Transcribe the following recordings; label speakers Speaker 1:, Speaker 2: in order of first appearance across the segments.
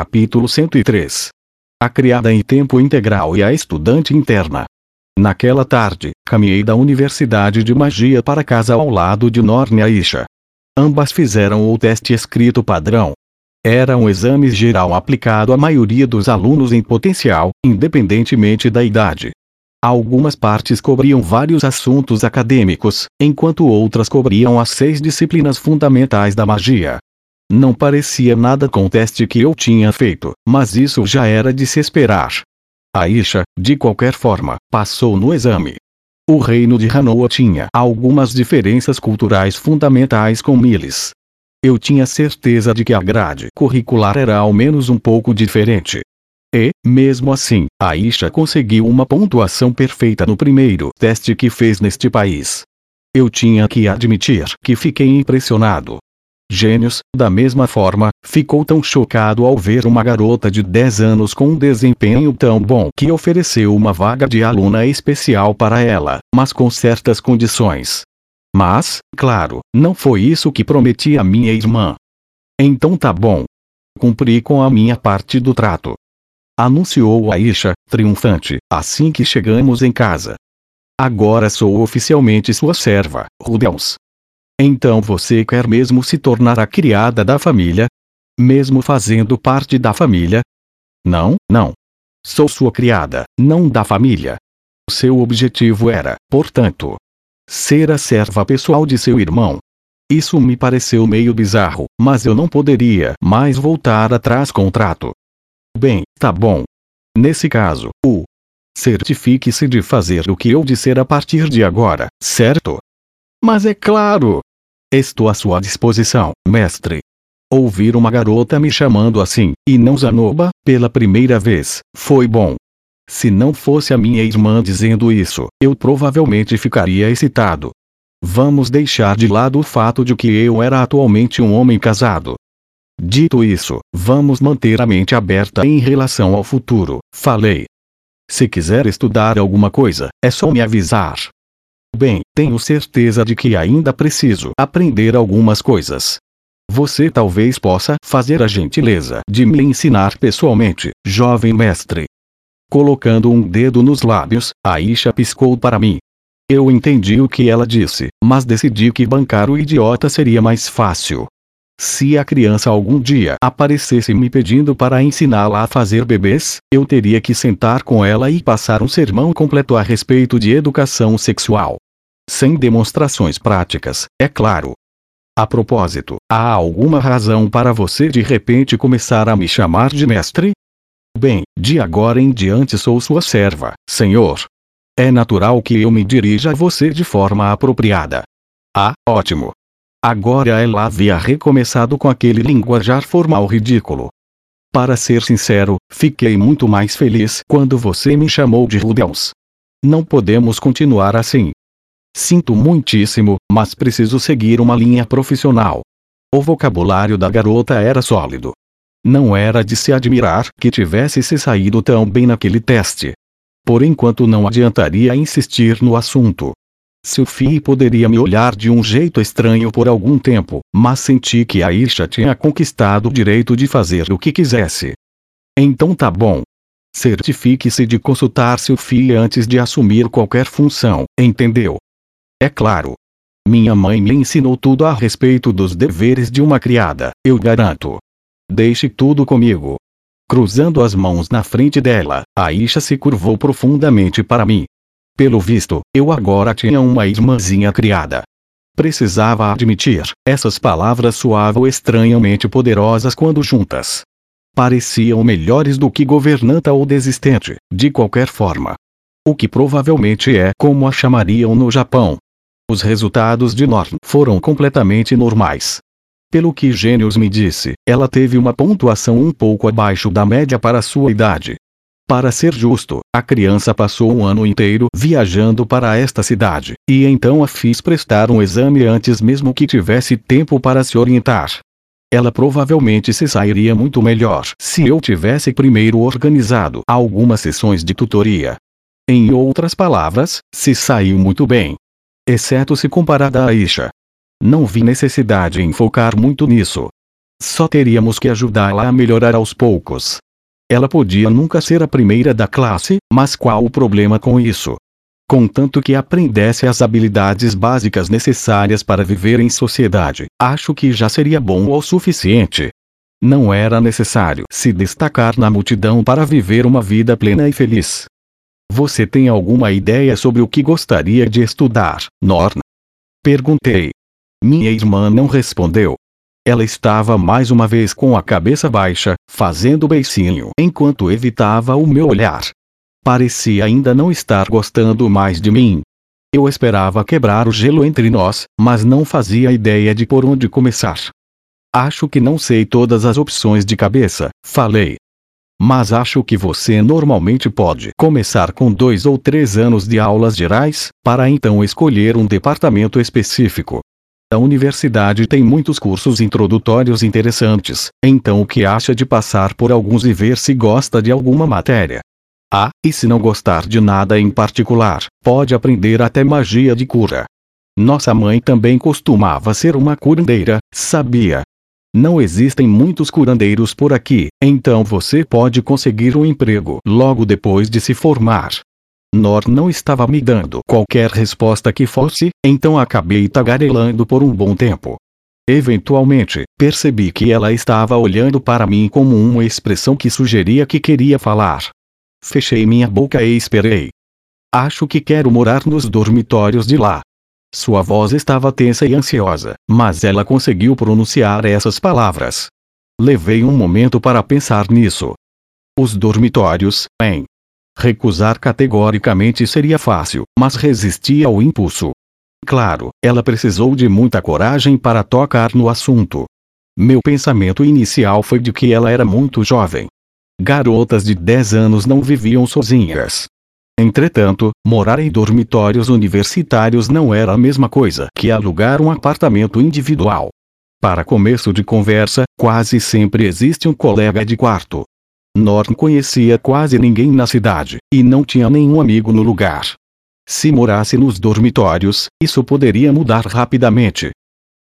Speaker 1: Capítulo 103 A criada em tempo integral e a estudante interna. Naquela tarde, caminhei da Universidade de Magia para casa ao lado de Norne Aisha. Ambas fizeram o teste escrito padrão. Era um exame geral aplicado à maioria dos alunos em potencial, independentemente da idade. Algumas partes cobriam vários assuntos acadêmicos, enquanto outras cobriam as seis disciplinas fundamentais da magia. Não parecia nada com o teste que eu tinha feito, mas isso já era de se esperar. Aisha, de qualquer forma, passou no exame. O reino de Hanoa tinha algumas diferenças culturais fundamentais com Miles. Eu tinha certeza de que a grade curricular era ao menos um pouco diferente. E, mesmo assim, Aisha conseguiu uma pontuação perfeita no primeiro teste que fez neste país. Eu tinha que admitir que fiquei impressionado. Gênios, da mesma forma, ficou tão chocado ao ver uma garota de 10 anos com um desempenho tão bom que ofereceu uma vaga de aluna especial para ela, mas com certas condições. Mas, claro, não foi isso que prometi a minha irmã. Então tá bom. Cumpri com a minha parte do trato. Anunciou Aisha, triunfante, assim que chegamos em casa. Agora sou oficialmente sua serva, Rubens. Então você quer mesmo se tornar a criada da família? Mesmo fazendo parte da família? Não, não. Sou sua criada, não da família. Seu objetivo era, portanto, ser a serva pessoal de seu irmão. Isso me pareceu meio bizarro, mas eu não poderia mais voltar atrás com o trato. Bem, tá bom. Nesse caso, o certifique-se de fazer o que eu disser a partir de agora, certo? Mas é claro, Estou à sua disposição, mestre. Ouvir uma garota me chamando assim, e não Zanoba, pela primeira vez, foi bom. Se não fosse a minha irmã dizendo isso, eu provavelmente ficaria excitado. Vamos deixar de lado o fato de que eu era atualmente um homem casado. Dito isso, vamos manter a mente aberta em relação ao futuro, falei. Se quiser estudar alguma coisa, é só me avisar. Bem, tenho certeza de que ainda preciso aprender algumas coisas. Você talvez possa fazer a gentileza de me ensinar pessoalmente, jovem mestre. Colocando um dedo nos lábios, Aisha piscou para mim. Eu entendi o que ela disse, mas decidi que bancar o idiota seria mais fácil. Se a criança algum dia aparecesse me pedindo para ensiná-la a fazer bebês, eu teria que sentar com ela e passar um sermão completo a respeito de educação sexual. Sem demonstrações práticas, é claro. A propósito, há alguma razão para você de repente começar a me chamar de mestre? Bem, de agora em diante sou sua serva, senhor. É natural que eu me dirija a você de forma apropriada. Ah, ótimo. Agora ela havia recomeçado com aquele linguajar formal ridículo. Para ser sincero, fiquei muito mais feliz quando você me chamou de Rubens. Não podemos continuar assim. Sinto muitíssimo, mas preciso seguir uma linha profissional. O vocabulário da garota era sólido. Não era de se admirar que tivesse se saído tão bem naquele teste. Por enquanto não adiantaria insistir no assunto. Sophie poderia me olhar de um jeito estranho por algum tempo, mas senti que Aisha tinha conquistado o direito de fazer o que quisesse. Então tá bom. Certifique-se de consultar Sophie antes de assumir qualquer função, entendeu? É claro. Minha mãe me ensinou tudo a respeito dos deveres de uma criada, eu garanto. Deixe tudo comigo. Cruzando as mãos na frente dela, Aisha se curvou profundamente para mim, pelo visto, eu agora tinha uma irmãzinha criada. Precisava admitir, essas palavras soavam estranhamente poderosas quando juntas. Pareciam melhores do que governanta ou desistente, de qualquer forma. O que provavelmente é como a chamariam no Japão. Os resultados de Norn foram completamente normais. Pelo que Gênios me disse, ela teve uma pontuação um pouco abaixo da média para sua idade, para ser justo, a criança passou um ano inteiro viajando para esta cidade, e então a fiz prestar um exame antes mesmo que tivesse tempo para se orientar. Ela provavelmente se sairia muito melhor se eu tivesse primeiro organizado algumas sessões de tutoria. Em outras palavras, se saiu muito bem. Exceto se comparada a Isha. Não vi necessidade em focar muito nisso. Só teríamos que ajudá-la a melhorar aos poucos. Ela podia nunca ser a primeira da classe, mas qual o problema com isso? Contanto que aprendesse as habilidades básicas necessárias para viver em sociedade, acho que já seria bom o suficiente. Não era necessário se destacar na multidão para viver uma vida plena e feliz. Você tem alguma ideia sobre o que gostaria de estudar, Norn? Perguntei. Minha irmã não respondeu. Ela estava mais uma vez com a cabeça baixa, fazendo beicinho enquanto evitava o meu olhar. Parecia ainda não estar gostando mais de mim. Eu esperava quebrar o gelo entre nós, mas não fazia ideia de por onde começar. Acho que não sei todas as opções de cabeça, falei. Mas acho que você normalmente pode começar com dois ou três anos de aulas gerais, para então escolher um departamento específico. A universidade tem muitos cursos introdutórios interessantes, então o que acha de passar por alguns e ver se gosta de alguma matéria? Ah, e se não gostar de nada em particular, pode aprender até magia de cura. Nossa mãe também costumava ser uma curandeira, sabia? Não existem muitos curandeiros por aqui, então você pode conseguir um emprego logo depois de se formar. Nor não estava me dando qualquer resposta que fosse, então acabei tagarelando por um bom tempo. Eventualmente, percebi que ela estava olhando para mim com uma expressão que sugeria que queria falar. Fechei minha boca e esperei. Acho que quero morar nos dormitórios de lá. Sua voz estava tensa e ansiosa, mas ela conseguiu pronunciar essas palavras. Levei um momento para pensar nisso. Os dormitórios, hein? Recusar categoricamente seria fácil, mas resisti ao impulso. Claro, ela precisou de muita coragem para tocar no assunto. Meu pensamento inicial foi de que ela era muito jovem. Garotas de 10 anos não viviam sozinhas. Entretanto, morar em dormitórios universitários não era a mesma coisa que alugar um apartamento individual. Para começo de conversa, quase sempre existe um colega de quarto. Norton conhecia quase ninguém na cidade, e não tinha nenhum amigo no lugar. Se morasse nos dormitórios, isso poderia mudar rapidamente.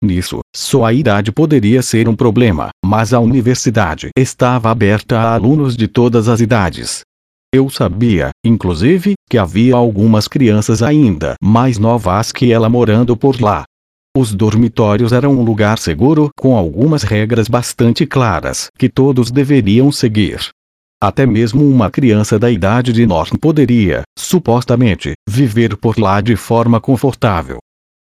Speaker 1: Nisso, só a idade poderia ser um problema, mas a universidade estava aberta a alunos de todas as idades, eu sabia, inclusive, que havia algumas crianças ainda mais novas que ela morando por lá. Os dormitórios eram um lugar seguro com algumas regras bastante claras que todos deveriam seguir. Até mesmo uma criança da idade de Norton poderia, supostamente, viver por lá de forma confortável.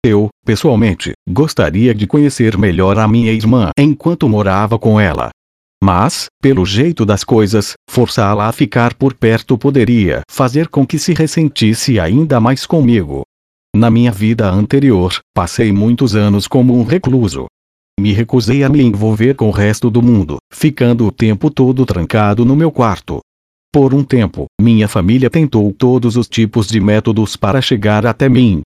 Speaker 1: Eu, pessoalmente, gostaria de conhecer melhor a minha irmã enquanto morava com ela, mas, pelo jeito das coisas, forçá-la a ficar por perto poderia fazer com que se ressentisse ainda mais comigo. Na minha vida anterior, passei muitos anos como um recluso. Me recusei a me envolver com o resto do mundo, ficando o tempo todo trancado no meu quarto. Por um tempo, minha família tentou todos os tipos de métodos para chegar até mim,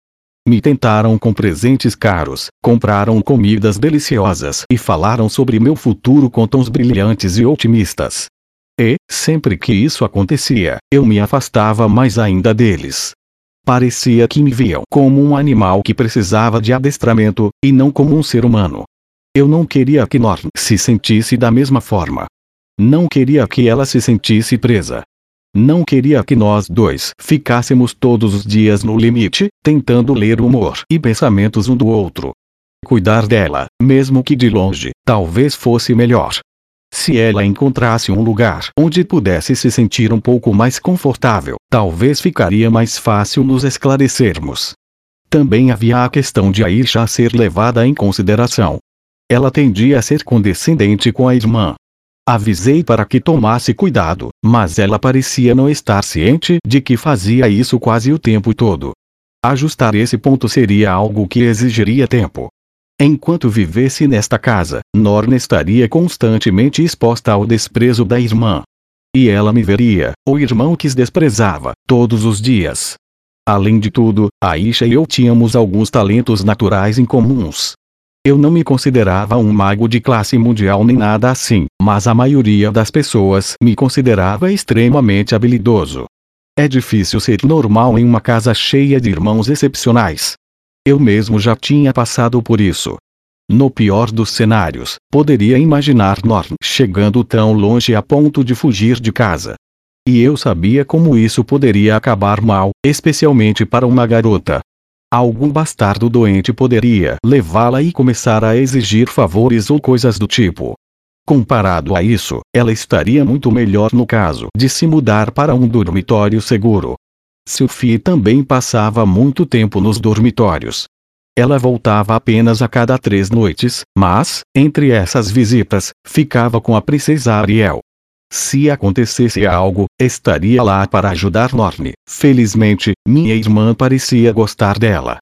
Speaker 1: me tentaram com presentes caros, compraram comidas deliciosas e falaram sobre meu futuro com tons brilhantes e otimistas. E, sempre que isso acontecia, eu me afastava mais ainda deles. Parecia que me viam como um animal que precisava de adestramento, e não como um ser humano. Eu não queria que Norm se sentisse da mesma forma. Não queria que ela se sentisse presa. Não queria que nós dois ficássemos todos os dias no limite, tentando ler humor e pensamentos um do outro. Cuidar dela, mesmo que de longe, talvez fosse melhor. Se ela encontrasse um lugar onde pudesse se sentir um pouco mais confortável, talvez ficaria mais fácil nos esclarecermos. Também havia a questão de Aisha ser levada em consideração. Ela tendia a ser condescendente com a irmã, Avisei para que tomasse cuidado, mas ela parecia não estar ciente de que fazia isso quase o tempo todo. Ajustar esse ponto seria algo que exigiria tempo. Enquanto vivesse nesta casa, Norna estaria constantemente exposta ao desprezo da irmã. E ela me veria, o irmão que desprezava, todos os dias. Além de tudo, Aisha e eu tínhamos alguns talentos naturais em comuns. Eu não me considerava um mago de classe mundial nem nada assim, mas a maioria das pessoas me considerava extremamente habilidoso. É difícil ser normal em uma casa cheia de irmãos excepcionais. Eu mesmo já tinha passado por isso. No pior dos cenários, poderia imaginar Norm chegando tão longe a ponto de fugir de casa. E eu sabia como isso poderia acabar mal, especialmente para uma garota. Algum bastardo doente poderia levá-la e começar a exigir favores ou coisas do tipo. Comparado a isso, ela estaria muito melhor no caso de se mudar para um dormitório seguro. Sophie também passava muito tempo nos dormitórios. Ela voltava apenas a cada três noites, mas, entre essas visitas, ficava com a princesa Ariel. Se acontecesse algo, estaria lá para ajudar Norne. Felizmente, minha irmã parecia gostar dela.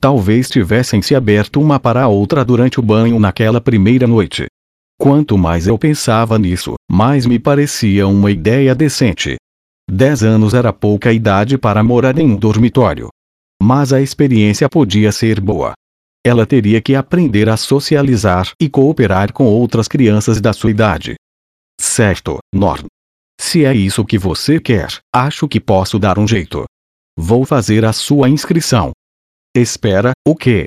Speaker 1: Talvez tivessem se aberto uma para a outra durante o banho naquela primeira noite. Quanto mais eu pensava nisso, mais me parecia uma ideia decente. Dez anos era pouca idade para morar em um dormitório. Mas a experiência podia ser boa. Ela teria que aprender a socializar e cooperar com outras crianças da sua idade. Certo, Norm. Se é isso que você quer, acho que posso dar um jeito. Vou fazer a sua inscrição. Espera, o quê?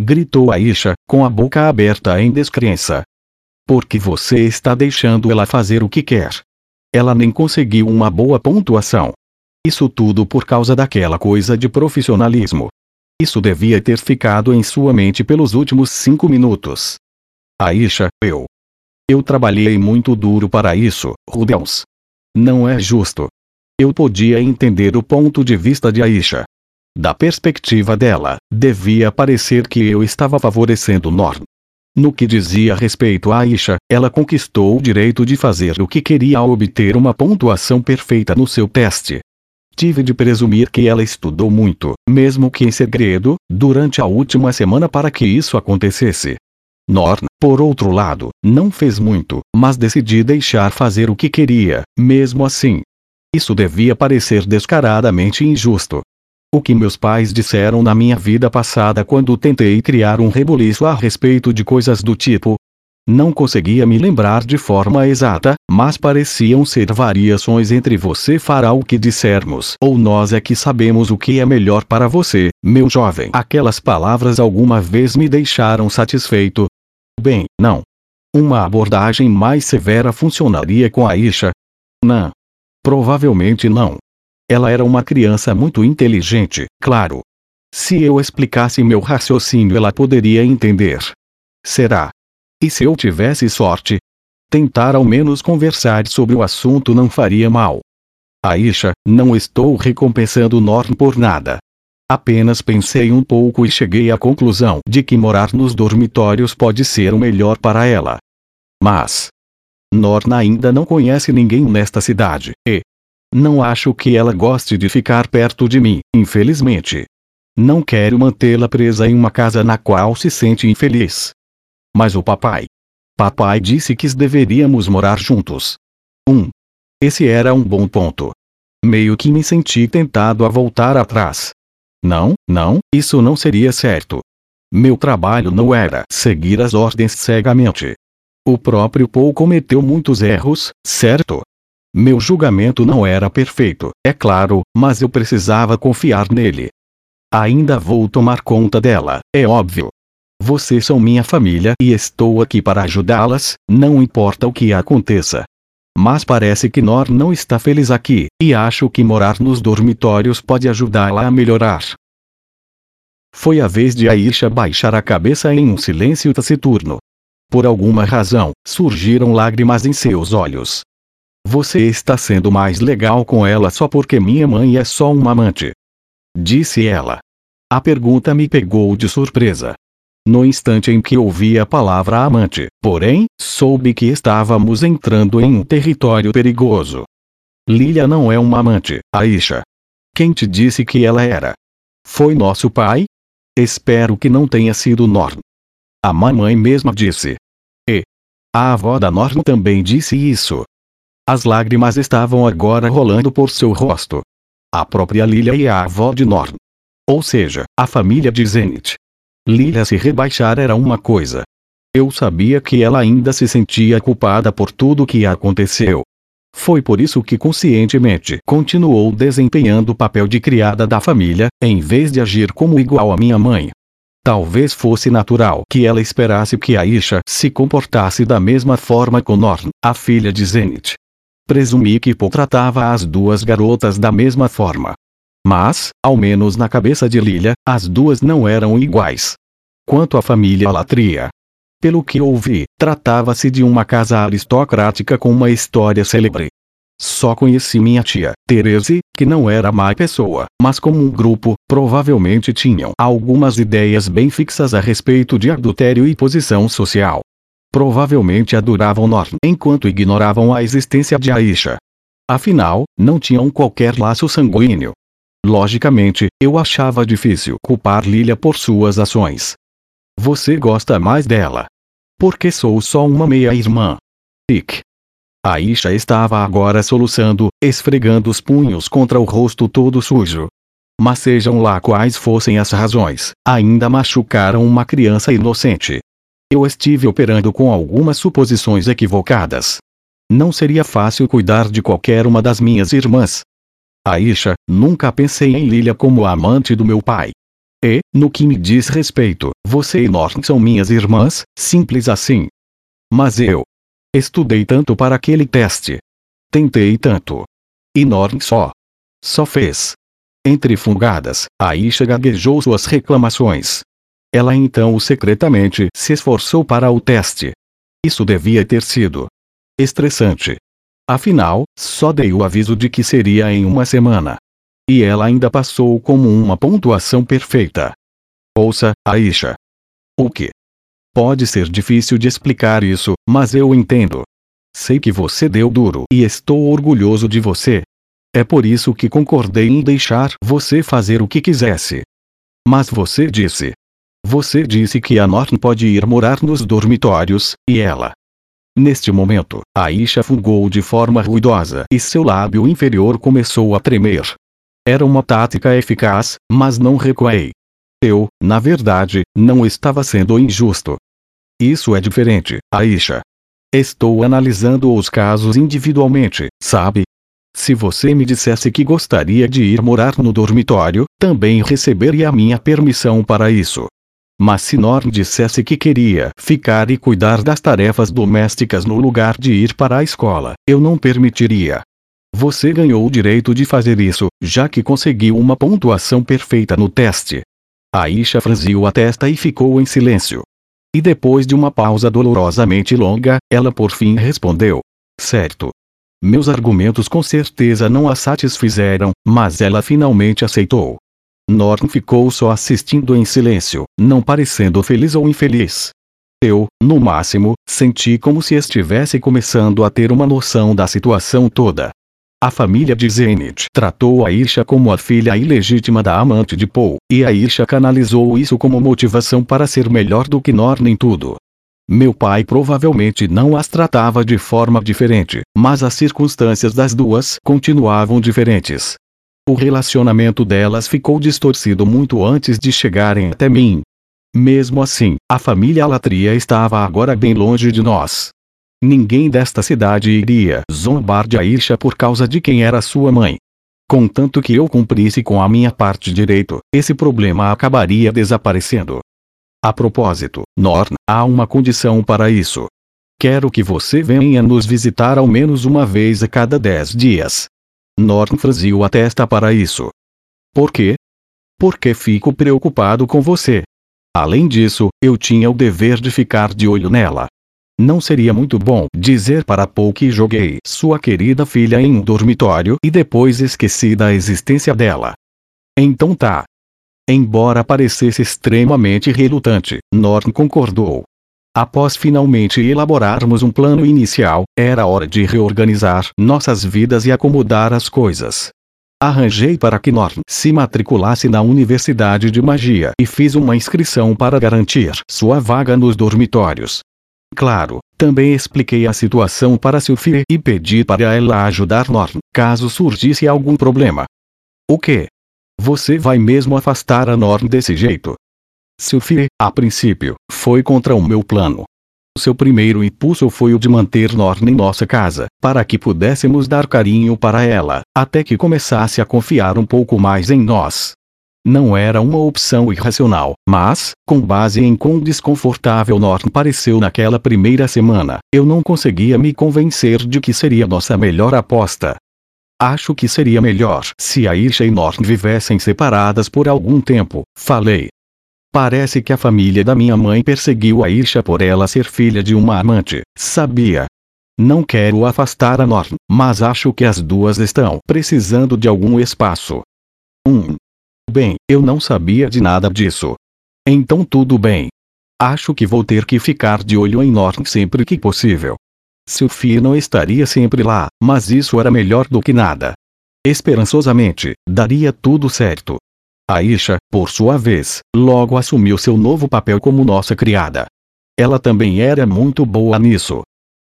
Speaker 1: Gritou Aisha, com a boca aberta em descrença. Porque você está deixando ela fazer o que quer. Ela nem conseguiu uma boa pontuação. Isso tudo por causa daquela coisa de profissionalismo. Isso devia ter ficado em sua mente pelos últimos cinco minutos. Aisha, eu. Eu trabalhei muito duro para isso, Rubens. Não é justo. Eu podia entender o ponto de vista de Aisha. Da perspectiva dela, devia parecer que eu estava favorecendo Norm. No que dizia respeito a Aisha, ela conquistou o direito de fazer o que queria ao obter uma pontuação perfeita no seu teste. Tive de presumir que ela estudou muito, mesmo que em segredo, durante a última semana para que isso acontecesse. Norn, por outro lado, não fez muito, mas decidi deixar fazer o que queria, mesmo assim. Isso devia parecer descaradamente injusto, o que meus pais disseram na minha vida passada quando tentei criar um rebuliço a respeito de coisas do tipo. Não conseguia me lembrar de forma exata, mas pareciam ser variações entre você fará o que dissermos ou nós é que sabemos o que é melhor para você, meu jovem. Aquelas palavras alguma vez me deixaram satisfeito. Bem, não. Uma abordagem mais severa funcionaria com a Isha? Não. Provavelmente não. Ela era uma criança muito inteligente, claro. Se eu explicasse meu raciocínio, ela poderia entender. Será? E se eu tivesse sorte? Tentar ao menos conversar sobre o assunto não faria mal. Aisha, não estou recompensando Norm por nada. Apenas pensei um pouco e cheguei à conclusão de que morar nos dormitórios pode ser o melhor para ela. Mas. Norna ainda não conhece ninguém nesta cidade, e, não acho que ela goste de ficar perto de mim, infelizmente. Não quero mantê-la presa em uma casa na qual se sente infeliz. Mas o papai. Papai disse que deveríamos morar juntos. 1. Um. Esse era um bom ponto. Meio que me senti tentado a voltar atrás. Não, não, isso não seria certo. Meu trabalho não era seguir as ordens cegamente. O próprio Paul cometeu muitos erros, certo? Meu julgamento não era perfeito, é claro, mas eu precisava confiar nele. Ainda vou tomar conta dela, é óbvio. Vocês são minha família e estou aqui para ajudá-las, não importa o que aconteça. Mas parece que Nor não está feliz aqui, e acho que morar nos dormitórios pode ajudá-la a melhorar. Foi a vez de Aisha baixar a cabeça em um silêncio taciturno. Por alguma razão, surgiram lágrimas em seus olhos. Você está sendo mais legal com ela só porque minha mãe é só uma amante. Disse ela. A pergunta me pegou de surpresa. No instante em que ouvi a palavra amante, porém, soube que estávamos entrando em um território perigoso. Lilia não é uma amante, Aisha. Quem te disse que ela era? Foi nosso pai? Espero que não tenha sido Norm. A mamãe mesma disse. E a avó da Norm também disse isso. As lágrimas estavam agora rolando por seu rosto. A própria Lilia e a avó de Norm. Ou seja, a família de Zenith. Lilia se rebaixar era uma coisa. Eu sabia que ela ainda se sentia culpada por tudo o que aconteceu. Foi por isso que conscientemente continuou desempenhando o papel de criada da família, em vez de agir como igual a minha mãe. Talvez fosse natural que ela esperasse que Aisha se comportasse da mesma forma com Norn, a filha de Zenith. Presumi que Paul tratava as duas garotas da mesma forma. Mas, ao menos na cabeça de Lilia, as duas não eram iguais. Quanto à família Latria, pelo que ouvi, tratava-se de uma casa aristocrática com uma história célebre. Só conheci minha tia, Therese, que não era má pessoa, mas como um grupo, provavelmente tinham algumas ideias bem fixas a respeito de adultério e posição social. Provavelmente adoravam Norn enquanto ignoravam a existência de Aisha. Afinal, não tinham qualquer laço sanguíneo. Logicamente, eu achava difícil culpar Lilia por suas ações. Você gosta mais dela. Porque sou só uma meia-irmã. Ick. Aisha estava agora soluçando, esfregando os punhos contra o rosto todo sujo. Mas sejam lá quais fossem as razões, ainda machucaram uma criança inocente. Eu estive operando com algumas suposições equivocadas. Não seria fácil cuidar de qualquer uma das minhas irmãs. Aisha, nunca pensei em Lilia como a amante do meu pai. E, no que me diz respeito, você e Norn são minhas irmãs, simples assim. Mas eu, Estudei tanto para aquele teste. Tentei tanto. E Norn só. Só fez. Entre fungadas, Aisha gaguejou suas reclamações. Ela então secretamente se esforçou para o teste. Isso devia ter sido estressante. Afinal, só dei o aviso de que seria em uma semana. E ela ainda passou como uma pontuação perfeita. Ouça, Aisha. O que? Pode ser difícil de explicar isso, mas eu entendo. Sei que você deu duro e estou orgulhoso de você. É por isso que concordei em deixar você fazer o que quisesse. Mas você disse. Você disse que a Norton pode ir morar nos dormitórios, e ela. Neste momento, Aisha fungou de forma ruidosa e seu lábio inferior começou a tremer. Era uma tática eficaz, mas não recuei. Eu, na verdade, não estava sendo injusto. Isso é diferente, Aisha. Estou analisando os casos individualmente, sabe? Se você me dissesse que gostaria de ir morar no dormitório, também receberia a minha permissão para isso. Mas se Norm dissesse que queria ficar e cuidar das tarefas domésticas no lugar de ir para a escola, eu não permitiria. Você ganhou o direito de fazer isso, já que conseguiu uma pontuação perfeita no teste. Aisha franziu a testa e ficou em silêncio. E depois de uma pausa dolorosamente longa, ela por fim respondeu: Certo. Meus argumentos com certeza não a satisfizeram, mas ela finalmente aceitou. Norton ficou só assistindo em silêncio, não parecendo feliz ou infeliz. Eu, no máximo, senti como se estivesse começando a ter uma noção da situação toda. A família de Zenith tratou Aisha como a filha ilegítima da amante de Paul, e Aisha canalizou isso como motivação para ser melhor do que Norn em tudo. Meu pai provavelmente não as tratava de forma diferente, mas as circunstâncias das duas continuavam diferentes. O relacionamento delas ficou distorcido muito antes de chegarem até mim. Mesmo assim, a família Latria estava agora bem longe de nós. Ninguém desta cidade iria zombar de Aisha por causa de quem era sua mãe. Contanto que eu cumprisse com a minha parte direito, esse problema acabaria desaparecendo. A propósito, Norn, há uma condição para isso. Quero que você venha nos visitar ao menos uma vez a cada dez dias. Norn franziu a testa para isso. Por quê? Porque fico preocupado com você. Além disso, eu tinha o dever de ficar de olho nela. Não seria muito bom dizer para Paul que joguei sua querida filha em um dormitório e depois esqueci da existência dela. Então tá. Embora parecesse extremamente relutante, Norton concordou. Após finalmente elaborarmos um plano inicial, era hora de reorganizar nossas vidas e acomodar as coisas. Arranjei para que Norton se matriculasse na Universidade de Magia e fiz uma inscrição para garantir sua vaga nos dormitórios. Claro, também expliquei a situação para Sophie e pedi para ela ajudar Norn, caso surgisse algum problema. O que? Você vai mesmo afastar a Norn desse jeito? Sophie, a princípio, foi contra o meu plano. Seu primeiro impulso foi o de manter Norn em nossa casa, para que pudéssemos dar carinho para ela, até que começasse a confiar um pouco mais em nós. Não era uma opção irracional, mas, com base em quão desconfortável Norton pareceu naquela primeira semana, eu não conseguia me convencer de que seria nossa melhor aposta. Acho que seria melhor se Aisha e Norton vivessem separadas por algum tempo, falei. Parece que a família da minha mãe perseguiu Aisha por ela ser filha de uma amante, sabia? Não quero afastar a Norton, mas acho que as duas estão precisando de algum espaço. 1. Um, Bem, eu não sabia de nada disso. Então tudo bem. Acho que vou ter que ficar de olho em Norton sempre que possível. Sophie não estaria sempre lá, mas isso era melhor do que nada. Esperançosamente, daria tudo certo. Aisha, por sua vez, logo assumiu seu novo papel como nossa criada. Ela também era muito boa nisso.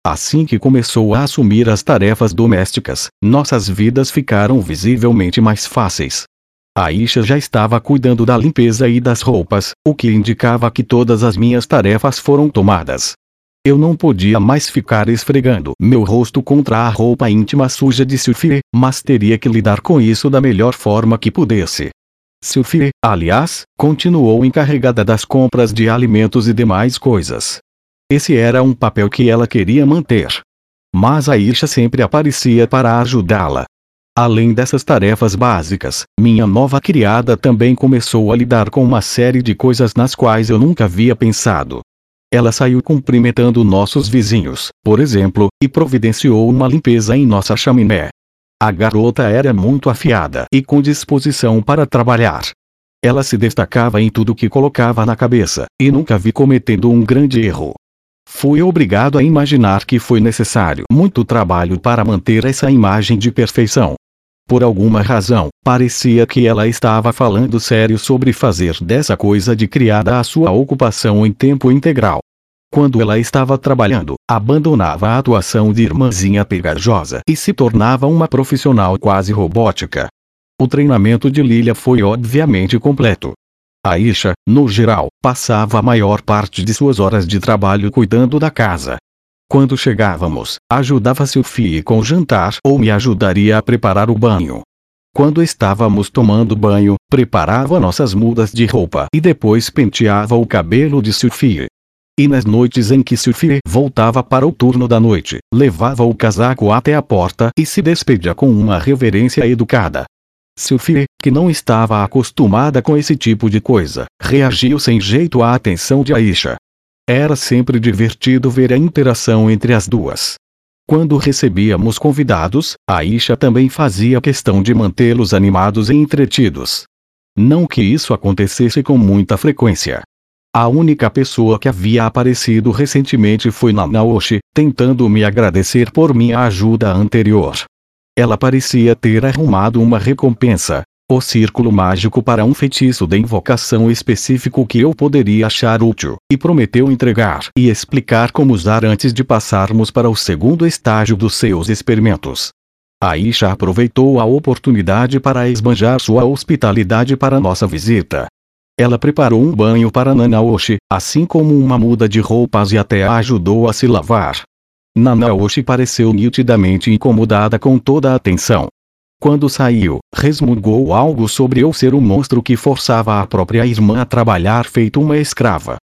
Speaker 1: Assim que começou a assumir as tarefas domésticas, nossas vidas ficaram visivelmente mais fáceis. Aisha já estava cuidando da limpeza e das roupas, o que indicava que todas as minhas tarefas foram tomadas. Eu não podia mais ficar esfregando meu rosto contra a roupa íntima suja de Sophie, mas teria que lidar com isso da melhor forma que pudesse. Sophie, aliás, continuou encarregada das compras de alimentos e demais coisas. Esse era um papel que ela queria manter. Mas Aisha sempre aparecia para ajudá-la. Além dessas tarefas básicas, minha nova criada também começou a lidar com uma série de coisas nas quais eu nunca havia pensado. Ela saiu cumprimentando nossos vizinhos, por exemplo, e providenciou uma limpeza em nossa chaminé. A garota era muito afiada e com disposição para trabalhar. Ela se destacava em tudo que colocava na cabeça, e nunca vi cometendo um grande erro. Fui obrigado a imaginar que foi necessário muito trabalho para manter essa imagem de perfeição. Por alguma razão, parecia que ela estava falando sério sobre fazer dessa coisa de criada a sua ocupação em tempo integral. Quando ela estava trabalhando, abandonava a atuação de irmãzinha pegajosa e se tornava uma profissional quase robótica. O treinamento de Lilia foi obviamente completo. Aisha, no geral, passava a maior parte de suas horas de trabalho cuidando da casa, quando chegávamos, ajudava Sophie com o jantar ou me ajudaria a preparar o banho. Quando estávamos tomando banho, preparava nossas mudas de roupa e depois penteava o cabelo de Sophie. E nas noites em que Sophie voltava para o turno da noite, levava o casaco até a porta e se despedia com uma reverência educada. Sophie, que não estava acostumada com esse tipo de coisa, reagiu sem jeito à atenção de Aisha. Era sempre divertido ver a interação entre as duas. Quando recebíamos convidados, Aisha também fazia questão de mantê-los animados e entretidos. Não que isso acontecesse com muita frequência. A única pessoa que havia aparecido recentemente foi Nanaoshi, tentando me agradecer por minha ajuda anterior. Ela parecia ter arrumado uma recompensa, o círculo mágico para um feitiço de invocação específico que eu poderia achar útil, e prometeu entregar e explicar como usar antes de passarmos para o segundo estágio dos seus experimentos. Aisha aproveitou a oportunidade para esbanjar sua hospitalidade para nossa visita. Ela preparou um banho para Nanaoshi, assim como uma muda de roupas e até a ajudou a se lavar. Nanaoshi pareceu nitidamente incomodada com toda a atenção, quando saiu, resmungou algo sobre eu ser um monstro que forçava a própria irmã a trabalhar feito uma escrava.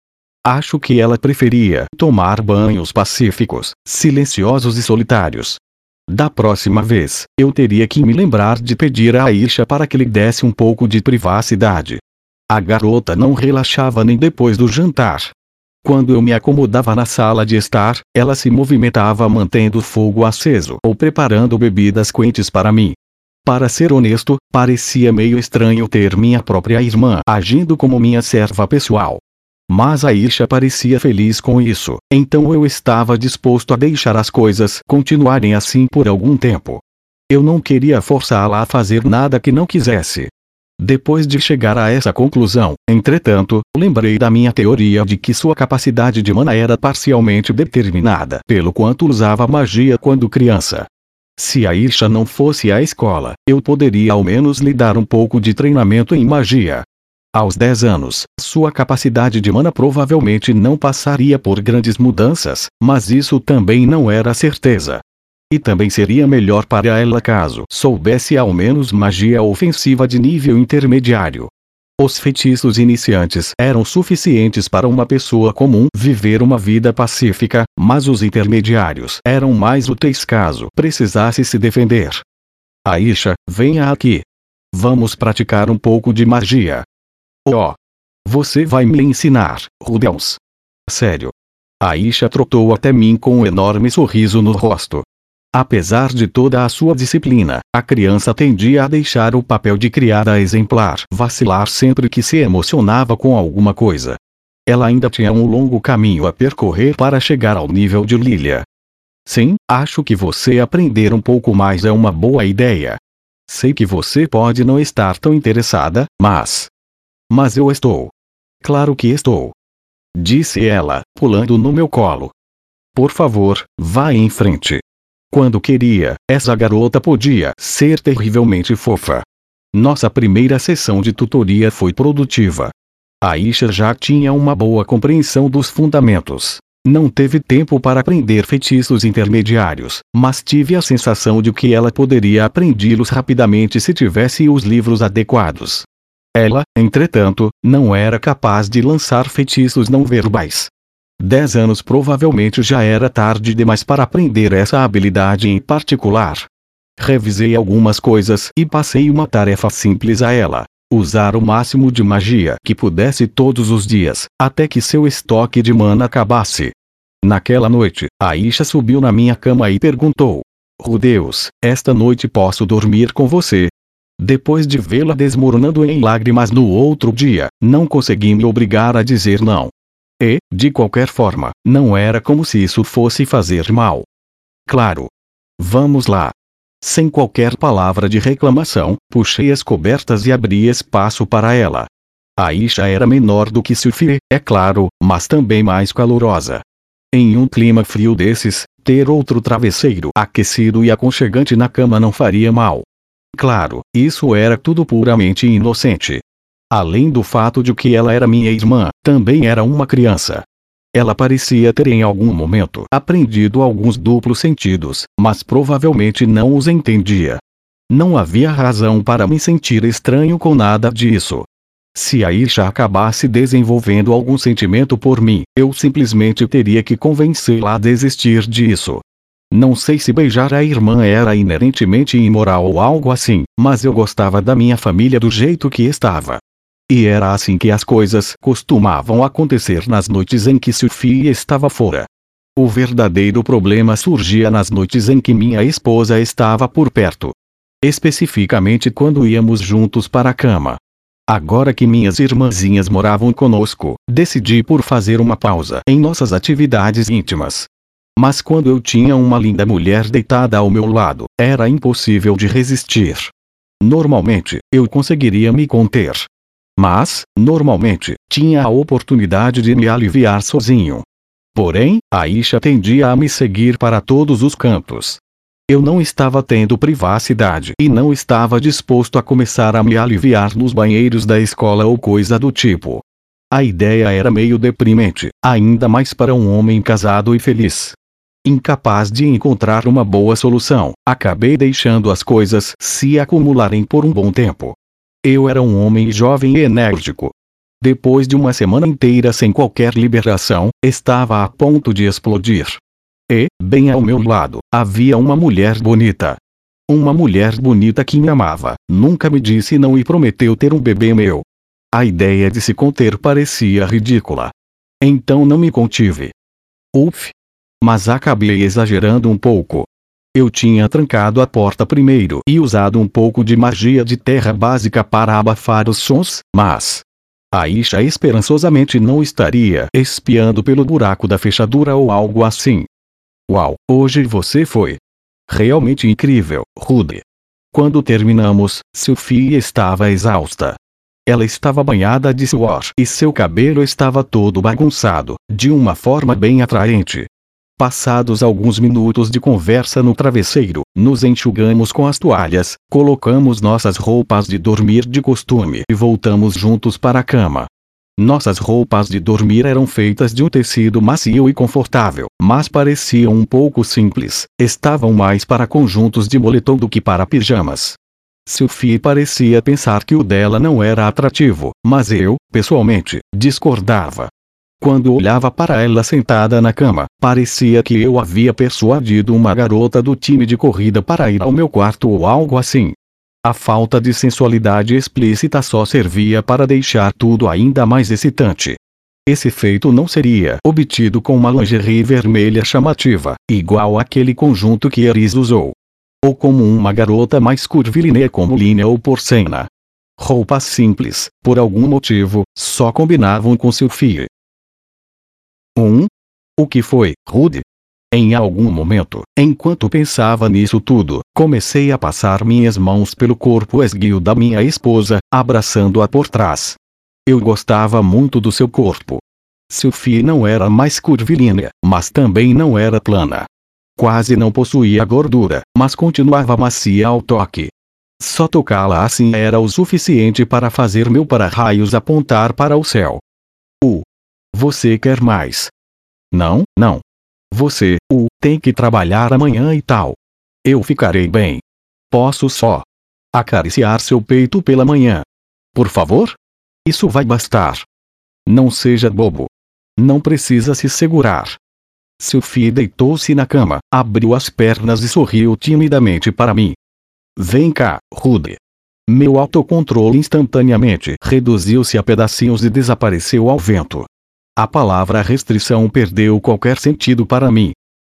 Speaker 1: Acho que ela preferia tomar banhos pacíficos, silenciosos e solitários. Da próxima vez, eu teria que me lembrar de pedir a Aisha para que lhe desse um pouco de privacidade. A garota não relaxava nem depois do jantar. Quando eu me acomodava na sala de estar, ela se movimentava mantendo o fogo aceso ou preparando bebidas quentes para mim. Para ser honesto, parecia meio estranho ter minha própria irmã agindo como minha serva pessoal. Mas Aisha parecia feliz com isso, então eu estava disposto a deixar as coisas continuarem assim por algum tempo. Eu não queria forçá-la a fazer nada que não quisesse. Depois de chegar a essa conclusão, entretanto, lembrei da minha teoria de que sua capacidade de mana era parcialmente determinada pelo quanto usava magia quando criança. Se a Isha não fosse à escola, eu poderia ao menos lhe dar um pouco de treinamento em magia. Aos 10 anos, sua capacidade de mana provavelmente não passaria por grandes mudanças, mas isso também não era certeza. E também seria melhor para ela caso soubesse ao menos magia ofensiva de nível intermediário. Os feitiços iniciantes eram suficientes para uma pessoa comum viver uma vida pacífica, mas os intermediários eram mais úteis caso precisasse se defender. Aisha, venha aqui. Vamos praticar um pouco de magia. Oh! Você vai me ensinar, Rudels. Sério. Aisha trotou até mim com um enorme sorriso no rosto. Apesar de toda a sua disciplina, a criança tendia a deixar o papel de criada exemplar vacilar sempre que se emocionava com alguma coisa. Ela ainda tinha um longo caminho a percorrer para chegar ao nível de Lilia. Sim, acho que você aprender um pouco mais é uma boa ideia. Sei que você pode não estar tão interessada, mas. Mas eu estou. Claro que estou. Disse ela, pulando no meu colo. Por favor, vá em frente. Quando queria, essa garota podia ser terrivelmente fofa. Nossa primeira sessão de tutoria foi produtiva. Aisha já tinha uma boa compreensão dos fundamentos. Não teve tempo para aprender feitiços intermediários, mas tive a sensação de que ela poderia aprendê-los rapidamente se tivesse os livros adequados. Ela, entretanto, não era capaz de lançar feitiços não verbais. Dez anos provavelmente já era tarde demais para aprender essa habilidade em particular. Revisei algumas coisas e passei uma tarefa simples a ela. Usar o máximo de magia que pudesse todos os dias, até que seu estoque de mana acabasse. Naquela noite, Aisha subiu na minha cama e perguntou: Rudeus, esta noite posso dormir com você? Depois de vê-la desmoronando em lágrimas no outro dia, não consegui me obrigar a dizer não. E, de qualquer forma, não era como se isso fosse fazer mal. Claro. Vamos lá. Sem qualquer palavra de reclamação, puxei as cobertas e abri espaço para ela. A Isha era menor do que Sufie, é claro, mas também mais calorosa. Em um clima frio desses, ter outro travesseiro aquecido e aconchegante na cama não faria mal. Claro, isso era tudo puramente inocente. Além do fato de que ela era minha irmã, também era uma criança. Ela parecia ter em algum momento aprendido alguns duplos sentidos, mas provavelmente não os entendia. Não havia razão para me sentir estranho com nada disso. Se a Isha acabasse desenvolvendo algum sentimento por mim, eu simplesmente teria que convencê-la a desistir disso. Não sei se beijar a irmã era inerentemente imoral ou algo assim, mas eu gostava da minha família do jeito que estava. E era assim que as coisas costumavam acontecer nas noites em que Sophie estava fora. O verdadeiro problema surgia nas noites em que minha esposa estava por perto. Especificamente quando íamos juntos para a cama. Agora que minhas irmãzinhas moravam conosco, decidi por fazer uma pausa em nossas atividades íntimas. Mas quando eu tinha uma linda mulher deitada ao meu lado, era impossível de resistir. Normalmente, eu conseguiria me conter, mas, normalmente, tinha a oportunidade de me aliviar sozinho. Porém, Aisha tendia a me seguir para todos os cantos. Eu não estava tendo privacidade e não estava disposto a começar a me aliviar nos banheiros da escola ou coisa do tipo. A ideia era meio deprimente, ainda mais para um homem casado e feliz. Incapaz de encontrar uma boa solução, acabei deixando as coisas se acumularem por um bom tempo. Eu era um homem jovem e enérgico. Depois de uma semana inteira sem qualquer liberação, estava a ponto de explodir. E, bem ao meu lado, havia uma mulher bonita. Uma mulher bonita que me amava, nunca me disse não e prometeu ter um bebê meu. A ideia de se conter parecia ridícula. Então não me contive. Uf! Mas acabei exagerando um pouco. Eu tinha trancado a porta primeiro e usado um pouco de magia de terra básica para abafar os sons, mas. Aisha esperançosamente não estaria espiando pelo buraco da fechadura ou algo assim. Uau, hoje você foi realmente incrível, Rude. Quando terminamos, Sophie estava exausta. Ela estava banhada de suor e seu cabelo estava todo bagunçado, de uma forma bem atraente. Passados alguns minutos de conversa no travesseiro, nos enxugamos com as toalhas, colocamos nossas roupas de dormir de costume e voltamos juntos para a cama. Nossas roupas de dormir eram feitas de um tecido macio e confortável, mas pareciam um pouco simples, estavam mais para conjuntos de moletom do que para pijamas. Sophie parecia pensar que o dela não era atrativo, mas eu, pessoalmente, discordava. Quando olhava para ela sentada na cama, parecia que eu havia persuadido uma garota do time de corrida para ir ao meu quarto ou algo assim. A falta de sensualidade explícita só servia para deixar tudo ainda mais excitante. Esse feito não seria obtido com uma lingerie vermelha chamativa, igual aquele conjunto que Eris usou. Ou como uma garota mais curvilínea como linha ou porcena. Roupas simples, por algum motivo, só combinavam com Sophie. 1. O que foi, Rude? Em algum momento, enquanto pensava nisso tudo, comecei a passar minhas mãos pelo corpo esguio da minha esposa, abraçando-a por trás. Eu gostava muito do seu corpo. Sophie não era mais curvilínea, mas também não era plana. Quase não possuía gordura, mas continuava macia ao toque. Só tocá-la assim era o suficiente para fazer meu para-raios apontar para o céu. Você quer mais? Não, não. Você, o, tem que trabalhar amanhã e tal. Eu ficarei bem. Posso só acariciar seu peito pela manhã. Por favor? Isso vai bastar. Não seja bobo. Não precisa se segurar. Sophie deitou-se na cama, abriu as pernas e sorriu timidamente para mim. Vem cá, Rude. Meu autocontrole instantaneamente reduziu-se a pedacinhos e desapareceu ao vento. A palavra restrição perdeu qualquer sentido para mim.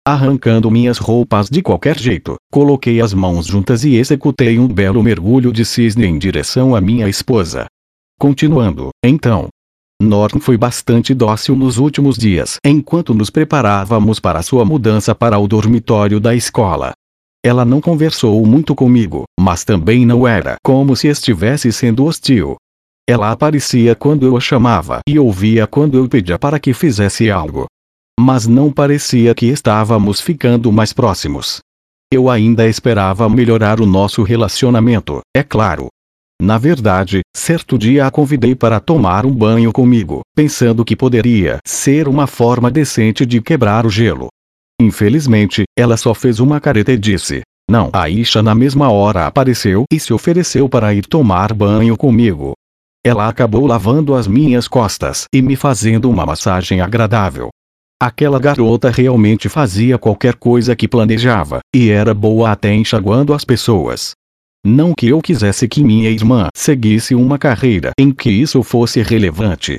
Speaker 1: Arrancando minhas roupas de qualquer jeito, coloquei as mãos juntas e executei um belo mergulho de cisne em direção à minha esposa. Continuando, então. Norton foi bastante dócil nos últimos dias enquanto nos preparávamos para sua mudança para o dormitório da escola. Ela não conversou muito comigo, mas também não era como se estivesse sendo hostil. Ela aparecia quando eu a chamava e ouvia quando eu pedia para que fizesse algo. Mas não parecia que estávamos ficando mais próximos. Eu ainda esperava melhorar o nosso relacionamento, é claro. Na verdade, certo dia a convidei para tomar um banho comigo, pensando que poderia ser uma forma decente de quebrar o gelo. Infelizmente, ela só fez uma careta e disse: Não. Aisha na mesma hora apareceu e se ofereceu para ir tomar banho comigo. Ela acabou lavando as minhas costas e me fazendo uma massagem agradável. Aquela garota realmente fazia qualquer coisa que planejava, e era boa até enxaguando as pessoas. Não que eu quisesse que minha irmã seguisse uma carreira em que isso fosse relevante.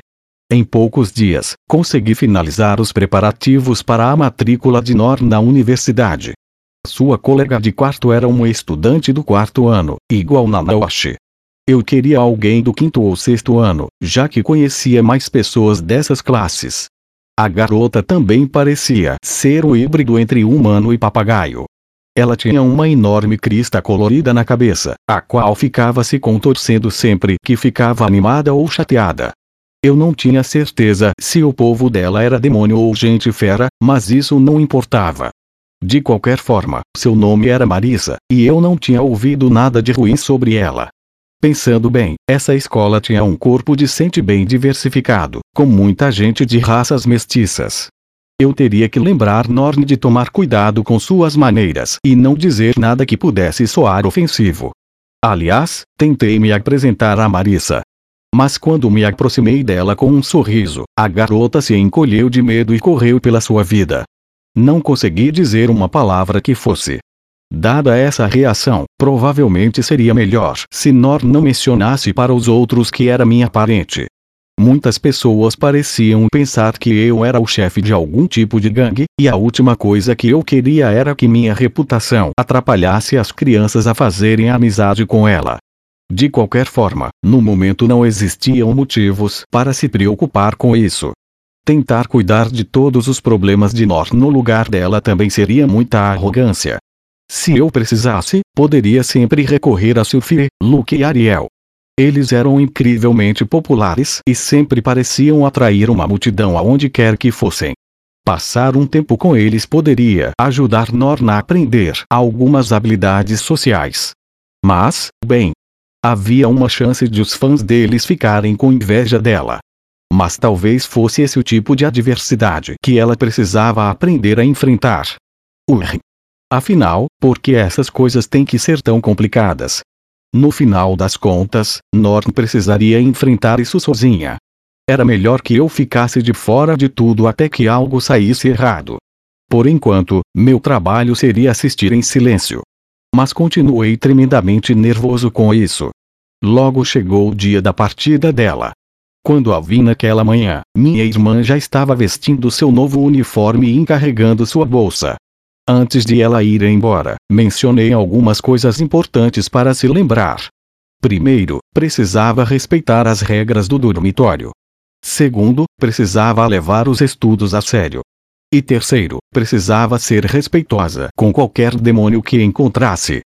Speaker 1: Em poucos dias, consegui finalizar os preparativos para a matrícula de Nor na universidade. Sua colega de quarto era uma estudante do quarto ano, igual na Naoshi. Eu queria alguém do quinto ou sexto ano, já que conhecia mais pessoas dessas classes. A garota também parecia ser o híbrido entre humano e papagaio. Ela tinha uma enorme crista colorida na cabeça, a qual ficava se contorcendo sempre que ficava animada ou chateada. Eu não tinha certeza se o povo dela era demônio ou gente fera, mas isso não importava. De qualquer forma, seu nome era Marisa, e eu não tinha ouvido nada de ruim sobre ela. Pensando bem, essa escola tinha um corpo decente bem diversificado, com muita gente de raças mestiças. Eu teria que lembrar Norn de tomar cuidado com suas maneiras e não dizer nada que pudesse soar ofensivo. Aliás, tentei me apresentar a Marissa. Mas quando me aproximei dela com um sorriso, a garota se encolheu de medo e correu pela sua vida. Não consegui dizer uma palavra que fosse Dada essa reação, provavelmente seria melhor se Nor não mencionasse para os outros que era minha parente. Muitas pessoas pareciam pensar que eu era o chefe de algum tipo de gangue, e a última coisa que eu queria era que minha reputação atrapalhasse as crianças a fazerem amizade com ela. De qualquer forma, no momento não existiam motivos para se preocupar com isso. Tentar cuidar de todos os problemas de Nor no lugar dela também seria muita arrogância. Se eu precisasse, poderia sempre recorrer a Sophie, Luke e Ariel. Eles eram incrivelmente populares e sempre pareciam atrair uma multidão aonde quer que fossem. Passar um tempo com eles poderia ajudar Norna a aprender algumas habilidades sociais. Mas, bem, havia uma chance de os fãs deles ficarem com inveja dela. Mas talvez fosse esse o tipo de adversidade que ela precisava aprender a enfrentar. Urr. Afinal, por que essas coisas têm que ser tão complicadas? No final das contas, Norton precisaria enfrentar isso sozinha. Era melhor que eu ficasse de fora de tudo até que algo saísse errado. Por enquanto, meu trabalho seria assistir em silêncio. Mas continuei tremendamente nervoso com isso. Logo chegou o dia da partida dela. Quando a vi naquela manhã, minha irmã já estava vestindo seu novo uniforme e encarregando sua bolsa. Antes de ela ir embora, mencionei algumas coisas importantes para se lembrar. Primeiro, precisava respeitar as regras do dormitório. Segundo, precisava levar os estudos a sério. E terceiro, precisava ser respeitosa com qualquer demônio que encontrasse.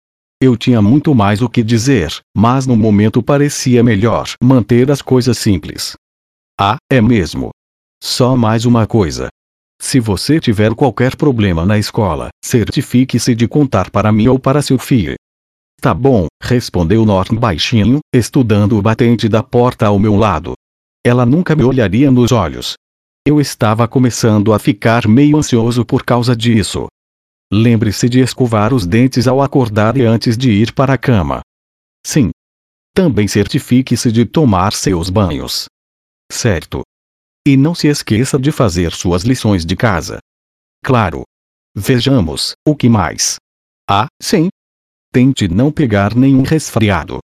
Speaker 1: Eu tinha muito mais o que dizer, mas no momento parecia melhor manter as coisas simples. Ah, é mesmo. Só mais uma coisa. Se você tiver qualquer problema na escola, certifique-se de contar para mim ou para seu filho. Tá bom, respondeu Norton baixinho, estudando o batente da porta ao meu lado. Ela nunca me olharia nos olhos. Eu estava começando a ficar meio ansioso por causa disso. Lembre-se de escovar os dentes ao acordar e antes de ir para a cama. Sim. Também certifique-se de tomar seus banhos. Certo. E não se esqueça de fazer suas lições de casa. Claro. Vejamos, o que mais? Ah, sim. Tente não pegar nenhum resfriado.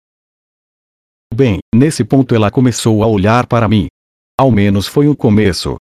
Speaker 1: Bem, nesse ponto ela começou a olhar para mim. Ao menos foi o começo.